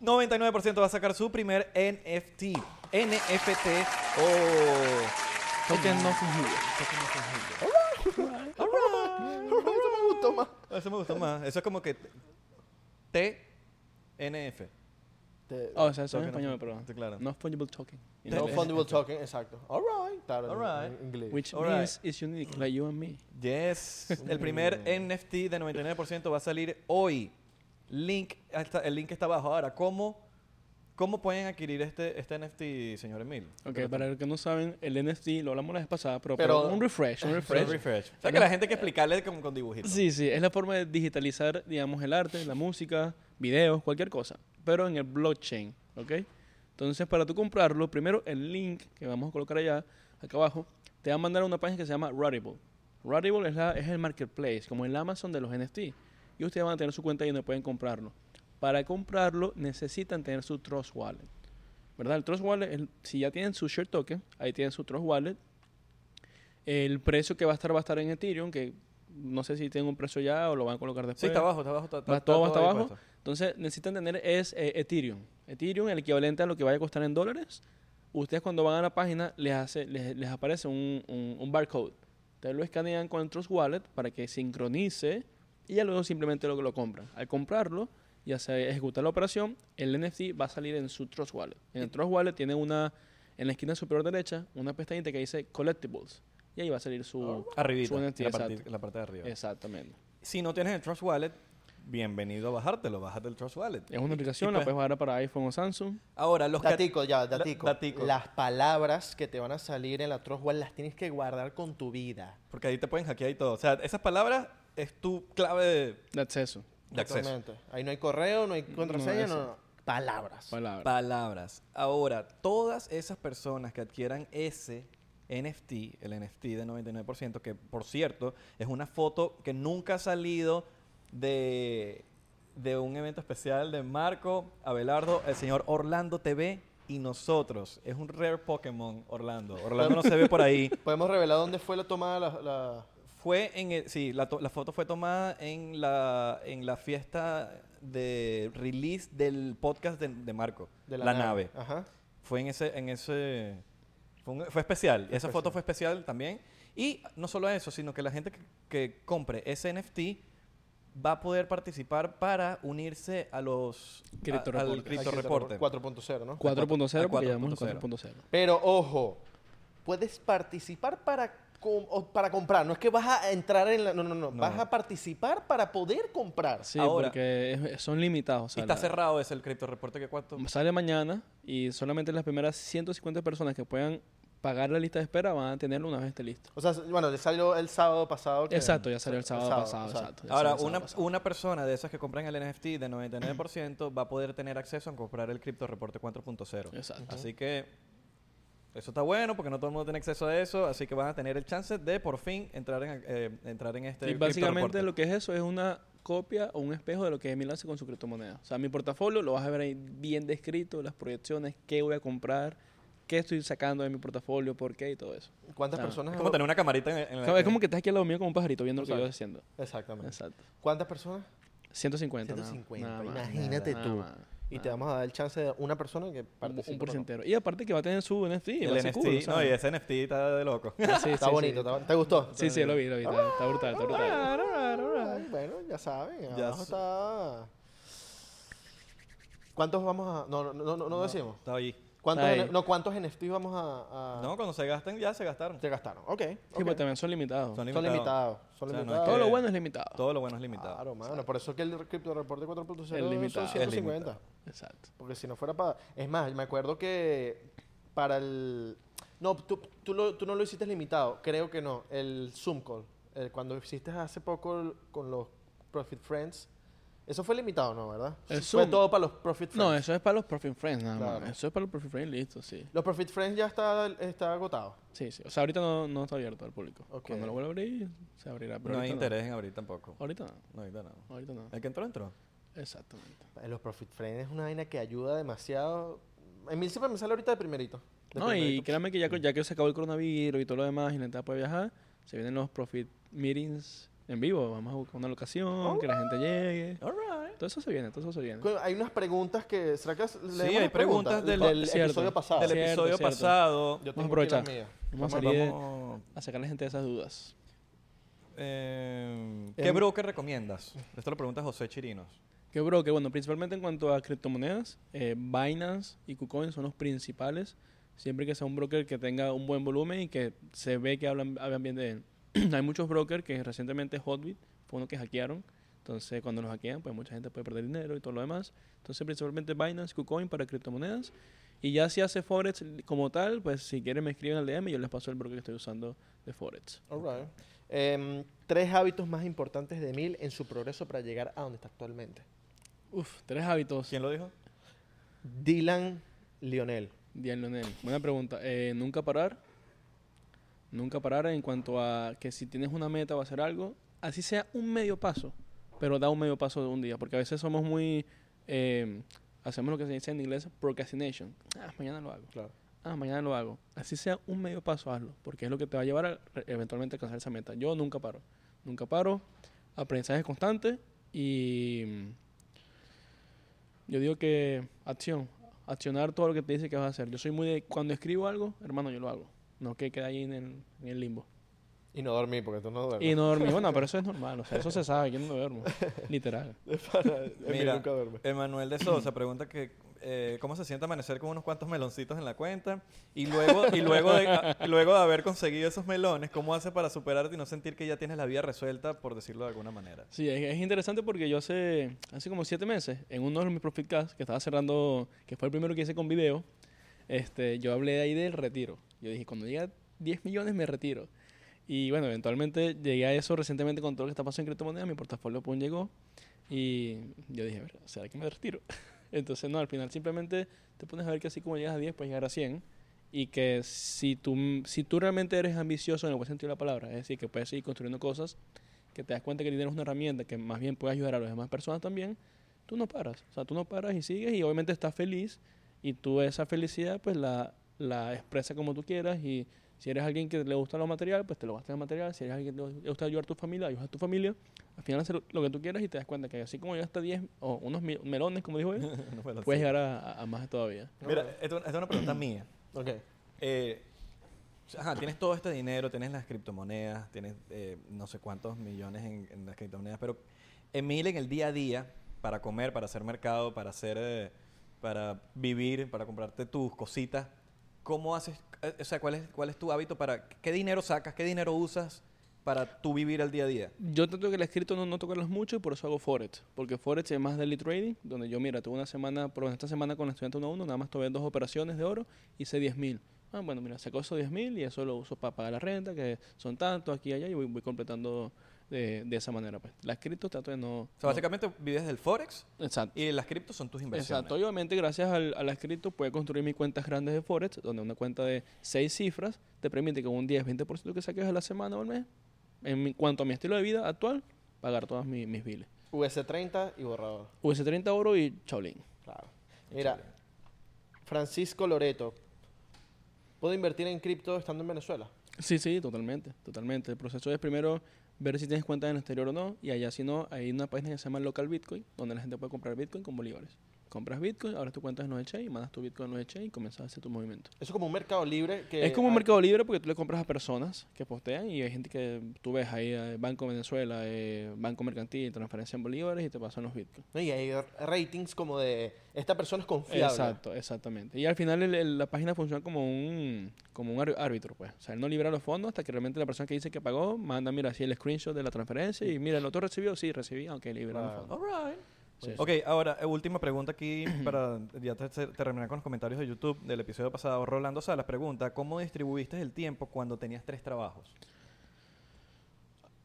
99% va a sacar su primer NFT. NFT o... Token no fungible. Eso me gustó más. Eso me gustó más. Eso es como que TNF. Te- Oh, o sea, eso es en español, no- pero claro. no fungible token. En No fungible token, exacto. All right. Claro, All en inglés. Which Alright. means it's unique, like you and me. Yes. El primer NFT de 99% va a salir hoy. Link, está- el link está abajo. Ahora, ¿cómo, cómo pueden adquirir este, este NFT, señor Emil? Ok, para los que no saben, el NFT lo hablamos la vez pasada, pero, Pero- pero un refresh, un Refresh. refresh. refresh. O sea, que la gente hay que explicarle con, con dibujitos. Sí, sí, es la forma de digitalizar, digamos, el arte, la música, videos, cualquier cosa, pero en el blockchain, ¿ok? Entonces, para tú comprarlo, primero el link que vamos a colocar allá, acá abajo, te va a mandar a una página que se llama Rarible. Rarible es, la, es el marketplace, como el Amazon de los NFT. y ustedes van a tener su cuenta y donde pueden comprarlo. Para comprarlo necesitan tener su Trust Wallet. ¿Verdad? El Trust Wallet, el- si ya tienen su Share Token, ahí tienen su Trust Wallet. El precio que va a estar va a estar en Ethereum, que no sé si tienen un precio ya o lo van a colocar después. Sí, está abajo, está abajo. Está, Va está- todo está abajo. puesto. Entonces necesitan tener es eh, Ethereum. Ethereum, el equivalente a lo que vaya a costar en dólares. Ustedes cuando van a la página les, hace, les, les aparece un, un- un barcode. Ustedes lo escanean con el Trust Wallet para que sincronice y ya luego simplemente lo, lo compran. Al comprarlo y hacer, ejecutar la operación, el NFT va a salir en su Trust Wallet. En el Trust Wallet tiene una, en la esquina superior derecha, una pestañita que dice Collectibles. Y ahí va a salir su... Arribita, su NFT, en la, parte, la de arriba. Exactamente. Si no tienes el Trust Wallet, bienvenido a bajártelo. Bájate el Trust Wallet. Es una aplicación, y la pues- puedes bajar para iPhone o Samsung. Ahora, los Datico, ya, datico. datico. Las palabras que te van a salir en la Trust Wallet las tienes que guardar con tu vida. Porque ahí te pueden hackear y todo. O sea, esas palabras es tu clave de, de acceso. de acceso. Exactamente. Ahí no hay correo, no hay contraseña, no, no. Palabras. Palabra. Palabras. Ahora, todas esas personas que adquieran ese NFT, el NFT de 99%, que por cierto es una foto que nunca ha salido de, de un evento especial de Marco, Abelardo, el señor Orlando TV y nosotros. Es un rare Pokémon, Orlando. Orlando no se ve por ahí. ¿Podemos revelar dónde fue la tomada la... la- Fue en el- sí, la, la foto fue tomada en la, en la fiesta de release del podcast de, de Marco, de la, nave. Ajá. Fue en ese, en ese, fue, un- fue especial. Esa especial. foto fue especial también. Y no solo eso, sino que la gente que, que compre ese NFT va a poder participar para unirse a los a- Crypto al está, Reporter. 4.0, ¿no? 4.0 al porque llevamos 4.0. el 4.0. Pero ojo, puedes participar para, com- o para comprar. No es que vas a entrar en la... No, no, no. No. Vas a participar para poder comprar. Sí, Ahora- porque es- son limitados. o Y está la- cerrado ese el Crypto Reporter que cuánto. Sale mañana y solamente las primeras 150 personas que puedan pagar la lista de espera van a tenerlo una vez esté listo. O sea, bueno, le salió el sábado pasado. que- Exacto, ya salió el sábado, pasado. Exacto, Ahora, una, pasado. una persona de esas que compran el NFT de 99% va a poder tener acceso a comprar el Crypto Reporte 4.0. Exacto. Así que eso está bueno porque no todo el mundo tiene acceso a eso, así que van a tener el chance de por fin entrar en, eh, entrar en este Y básicamente lo que es eso es una copia o un espejo de lo que Emil hace con su criptomoneda. O sea, mi portafolio lo vas a ver ahí bien descrito, las proyecciones, qué voy a comprar, qué estoy sacando de mi portafolio, por qué y todo eso. ¿Cuántas Ah. personas? Es como tener una camarita en, la es como que estás aquí al lado mío como un pajarito viendo lo que yo estoy haciendo. Exactamente. Exacto. ¿Cuántas personas? 150. nada- 150. nada más, Imagínate nada tú. Y nada te vamos a dar el chance de una persona que participe. un ¿no? porcentero. Y aparte que va a tener su NFT. va el a ser NFT, cool, no, y ese NFT está de loco. Ah, sí, Está sí, bonito. ¿Te gustó? Sí, sí, lo vi, lo vi. Está, está brutal, está brutal. Bueno, ya saben. Ya abajo está... ¿Cuántos vamos a...? No, no, no, no, no decimos. Está ahí. ¿Cuántos, Ahí. No, ¿Cuántos NFT vamos a...? a- No, cuando se gasten, ya se gastaron. Se gastaron. Ok. Sí, ok. pues también son limitados. Son Son limitados. Son O sea, no es limitados. que- Todo lo bueno es limitado. Todo lo bueno es limitado. Claro, mano. Por eso es que el Crypto Reporte 4.0 Es son limitado. Es 150. limitado. Exacto. Porque si no fuera para... Es más, me acuerdo que para el... No, tú, tú, lo- tú no lo hiciste limitado. Creo que no. El Zoom Call. el- cuando hiciste hace poco el- con los Profit Friends. Eso fue limitado, ¿no? ¿Verdad? El Fue todo para los Profit Friends. No, eso es para los Profit Friends nada Claro. más. Eso es para los Profit Friends, listo, sí. Los Profit Friends ya está, está agotado. Sí, sí. O sea, ahorita no, no está abierto al público. Cuando lo vuelva a abrir, se abrirá. Pero no hay interés en abrir tampoco. Ahorita no. No, ahorita no. Ahorita no. El que entró, entró. Exactamente. Eh, Los Profit Friends es una vaina que ayuda demasiado. En mí siempre me sale ahorita de primerito. De No, y créanme que ya, que- ya que se acabó el coronavirus y todo lo demás y la gente puede viajar, se vienen los Profit Meetings en vivo. Vamos a buscar una locación, que la gente llegue. All right. Todo eso se viene, todo eso se viene. Hay unas preguntas que. ¿Será que leemos hay preguntas del- Cierto. episodio pasado? Del episodio cierto. pasado. Yo Vamos a tengo aprovechar. Vamos a Vamos- salir vamos- a sacar a la gente de esas dudas. eh, ¿Qué Em- broker recomiendas? Esto lo pregunta José Chirinos. ¿Qué broker? Bueno, principalmente en cuanto a criptomonedas, eh, Binance y KuCoin son los principales. Siempre que sea un broker que tenga un buen volumen y que se ve que hablan, hablan bien de él. Hay muchos brokers que recientemente Hotbit fue uno que hackearon. Entonces, cuando los hackean, pues mucha gente puede perder dinero y todo lo demás. Entonces, principalmente Binance, KuCoin para criptomonedas. Y ya si hace Forex como tal, pues si quieren me escriben al DM y yo les paso el broker que estoy usando de Forex. All right. Em, tres hábitos más importantes de Emil en su progreso para llegar a donde está actualmente. Uf, tres hábitos. ¿Quién lo dijo? Dylan Lionel. Dian Leonel, buena pregunta. Eh, nunca parar. Nunca parar en cuanto a que si tienes una meta o hacer algo, así sea un medio paso, pero da un medio paso de un día, porque a veces somos muy... eh, hacemos lo que se dice en inglés procrastination. Ah, mañana lo hago. Claro. Ah, mañana lo hago. Así sea un medio paso, hazlo, porque es lo que te va a llevar a eventualmente alcanzar esa meta. Yo nunca paro. Nunca paro. Aprendizaje constante y mm, yo digo que acción. Accionar todo lo que te dice que vas a hacer. Yo soy muy de cuando escribo algo, hermano, yo lo hago. No que quede ahí en el, en el limbo. Y no dormí, porque tú no duermes. Y no dormí. Bueno, pero eso es normal. O sea, eso se sabe. Yo no duermo. Literal. Mira, nunca duerme. Emanuel de Sosa pregunta que eh, cómo se siente amanecer con unos cuantos meloncitos en la cuenta y luego y luego de, a- y luego de haber conseguido esos melones, ¿cómo hace para superarte y no sentir que ya tienes la vida resuelta, por decirlo de alguna manera? Sí, es, es interesante porque yo hace, hace como siete meses, en uno de mis Profit Casts, que estaba cerrando, que fue el primero que hice con video, este, yo hablé ahí del retiro. Yo dije, cuando llegue a 10 millones me retiro. Y bueno, eventualmente llegué a eso recientemente con todo lo que está pasando en criptomonedas, mi portafolio PUN llegó y yo dije, ¿será que me retiro? Entonces, no, al final simplemente te pones a ver que así como llegas a 10, puedes llegar a 100 y que si tú, si tú realmente eres ambicioso en el buen sentido de la palabra, es decir, que puedes seguir construyendo cosas, que te das cuenta que el dinero es una herramienta que más bien puede ayudar a las demás personas también, tú no paras. O sea, tú no paras y sigues y obviamente estás feliz y tú esa felicidad pues la, la expresas como tú quieras y si eres alguien que le gusta lo material, pues te lo gastas en material. Si eres alguien que le gusta ayudar a tu familia, ayudas a tu familia. Al final hacer lo que tú quieras y te das cuenta que así como llegaste a 10 o unos melones, como dijo él, puedes llegar a, a- a más todavía. Mira, esto, esta es una pregunta mía. Ok. Eh, ajá, tienes todo este dinero, tienes las criptomonedas, tienes eh, no sé cuántos millones en, en las criptomonedas, pero Emil en el día a día, para comer, para hacer mercado, para hacer, eh, para vivir, para comprarte tus cositas, ¿cómo haces? eh, o sea, ¿cuál es, cuál es tu hábito para, qué dinero sacas, qué dinero usas para tú vivir el día a día? Yo trato que el escrito no, no tocarlos mucho y por eso hago Forex. Porque Forex es más daily trading, donde yo, mira, tuve una semana, por esta semana con el estudiante 1 a 1, nada más tuve dos operaciones de oro, hice 10 mil. Ah, bueno, mira, saco esos 10 mil y eso lo uso para pagar la renta, que son tantos aquí y allá, y voy, voy completando de, de esa manera. Pues. La cripto trato de no... O sea, básicamente vives del Forex Exacto. y las criptos son tus inversiones. Exacto. Y obviamente, gracias al, a la cripto, puedes construir mis cuentas grandes de Forex, donde una cuenta de 6 cifras te permite con un 10-20% que saques a la semana o al mes, en mi- cuanto a mi estilo de vida actual, pagar todas mi- mis biles. US30 y borrador. US30 oro y Shaolin. Claro. Mira, Francisco Loreto. ¿Puedo invertir en cripto estando en Venezuela? Sí, sí, totalmente, totalmente. El proceso es primero ver si tienes cuenta en el exterior o no, y allá si no, hay una página que se llama Local Bitcoin, donde la gente puede comprar Bitcoin con bolívares. Compras Bitcoin, abres tu cuenta en Node Chain, mandas tu Bitcoin a Chain y comienzas a hacer tu movimiento. Eso es como un mercado libre que... es como un mercado libre porque tú le compras a personas que postean y hay gente que tú ves ahí, eh, Banco Venezuela, eh, Banco Mercantil, transferencia en bolívares y te pasan los Bitcoin. Y hay ratings como de... Esta persona es confiable. Exacto, exactamente. Y al final el- el- la página funciona como un como un árbitro, pues. O sea, él no libera los fondos hasta que realmente la persona que dice que pagó manda, mira, así el screenshot de la transferencia y mira, ¿el otro recibió? Sí, recibí, aunque libera los fondos. Sí, Ok, ahora, eh, última pregunta aquí para ya te- te- terminar con los comentarios de YouTube del episodio pasado. Rolando Salas pregunta, ¿cómo distribuiste el tiempo cuando tenías tres trabajos?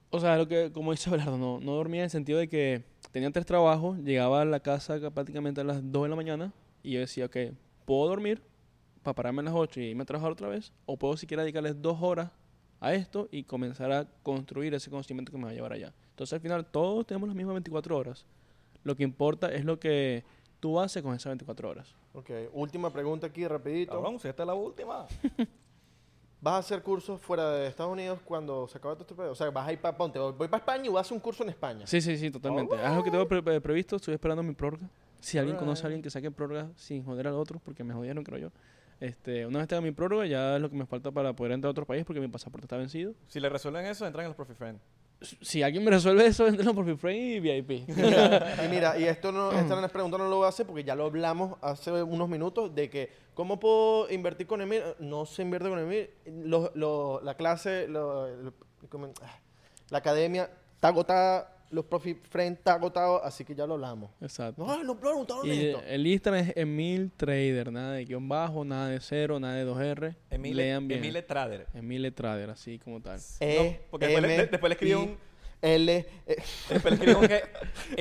O sea, lo que, como dice Abelardo, no, no dormía en el sentido de que tenía tres trabajos, llegaba a la casa ca- prácticamente a las 2 de la mañana y yo decía, ok, puedo dormir para pararme a las 8 y irme a trabajar otra vez, o puedo siquiera dedicarles dos horas a esto y comenzar a construir ese conocimiento que me va a llevar allá. Entonces al final todos tenemos las mismas 24 horas. Lo que importa es lo que tú haces con esas 24 horas. Ok, última pregunta aquí, rapidito. Cabrón, si esta es la última. ¿Vas a hacer cursos fuera de Estados Unidos cuando se acabe todo este pedo? O sea, vas a ir para... Ponte, voy para España y voy a hacer un curso en España. Sí, sí, sí, totalmente. Es algo que tengo pre- pre- previsto, estoy esperando mi prórroga. Si alguien conoce a alguien que saque prórroga sin joder al otro, porque me jodieron, creo yo. Este, una vez tenga mi prórroga, ya es lo que me falta para poder entrar a otro país porque mi pasaporte está vencido. Si le resuelven eso, entran en los Profit Friend. Si alguien me resuelve eso, entrenlo por mi frame y VIP. y mira, y esto no, esta no es pregunta, no lo voy a hacer porque ya lo hablamos hace unos minutos de que ¿cómo puedo invertir con Emil? No se invierte con Emil. Lo- lo- la clase, lo- la academia está agotada, los Profit Friends está agotado, así que ya lo hablamos. Exacto. No, no preguntaron Y esto. el Instagram es Emil Trader, nada de guion bajo, nada de cero, nada de 2R. Emile, Lean bien. Emile Trader. Emile Trader, así como tal. E, No, porque después le- después le escribió I, un- L, eh, Después le escribimos que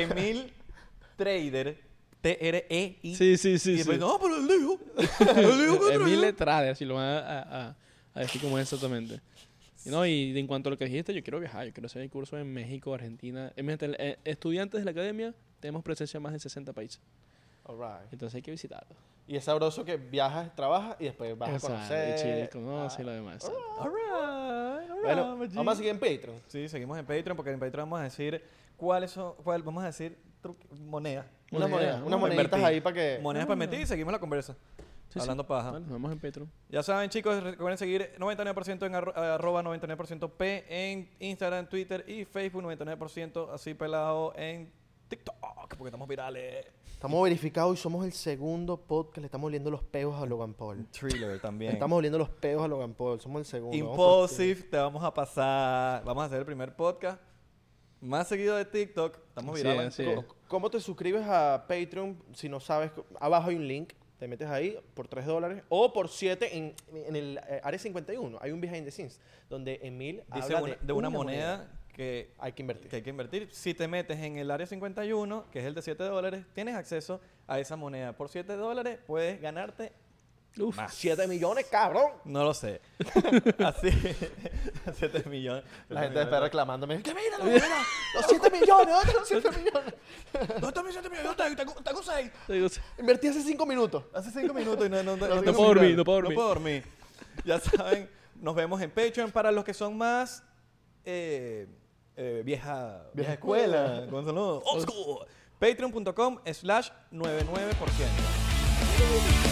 Emil Trader, T-R-E-I. Sí, sí, sí. y sí. después, no, pero él dijo. Él dijo que Emile Trader. Trader, si lo van a, a- a- a decir como es exactamente. Y No, y en cuanto a lo que dijiste, yo quiero viajar, yo quiero hacer el curso en México, Argentina. Eh, estudiantes de la academia, tenemos presencia en más de 60 países. All right. Entonces hay que visitarlo. Y es sabroso que viajas, trabajas y después vas Exacto, a conocer. y Chile conoce y Ah. lo demás. Alright, alright, Bueno, my G. vamos a seguir en Patreon. Sí, seguimos en Patreon porque en Patreon vamos a decir cuáles son, cuál, vamos a decir truque- moneda. Una moneda, unas moneditas ahí para que. Monedas para meter y seguimos la conversa. Sí, sí. Hablando paja. Bueno, nos vemos en Patreon. Ya saben, chicos, recuerden seguir 99% en arro- arroba 99% P en Instagram, Twitter y Facebook, 99% así pelado en TikTok, porque estamos virales. Estamos verificados y somos el segundo podcast. Le estamos oliendo los peos a Logan Paul. Thriller también. Estamos oliendo los peos a Logan Paul. Somos el segundo. Vamos Impulsive, te vamos a pasar. Vamos a hacer el primer podcast más seguido de TikTok. Estamos virales. ti. ¿Cómo te suscribes a Patreon si no sabes? Abajo hay un link. Te metes ahí por 3 dólares o por 7 en, en el eh, área 51. Hay un behind the scenes donde Emil Dice habla una- de, una, moneda, que, Hay que invertir. que hay que invertir. Si te metes en el área 51, que es el de 7 dólares, tienes acceso a esa moneda. Por 7 dólares puedes ganarte Uf. más. 7 millones, cabrón. No lo sé. Así, 7 millones. La gente está reclamándome. ¡Que mira, mira! ¡Los 7 millones! ¿Dónde están los 7 millones? ¿Dónde están mis 7 millones? Yo tengo- tengo- tengo 6. Te digo, Invertí hace 5 minutos. Hace 5 minutos y no, no, no, No tengo puedo dormir, no puedo dormir. No puedo dormir. Ya saben, nos vemos en Patreon para los que son más eh, eh, vieja, vieja escuela. ¿Cómo los? Old school. Patreon.com slash 99%.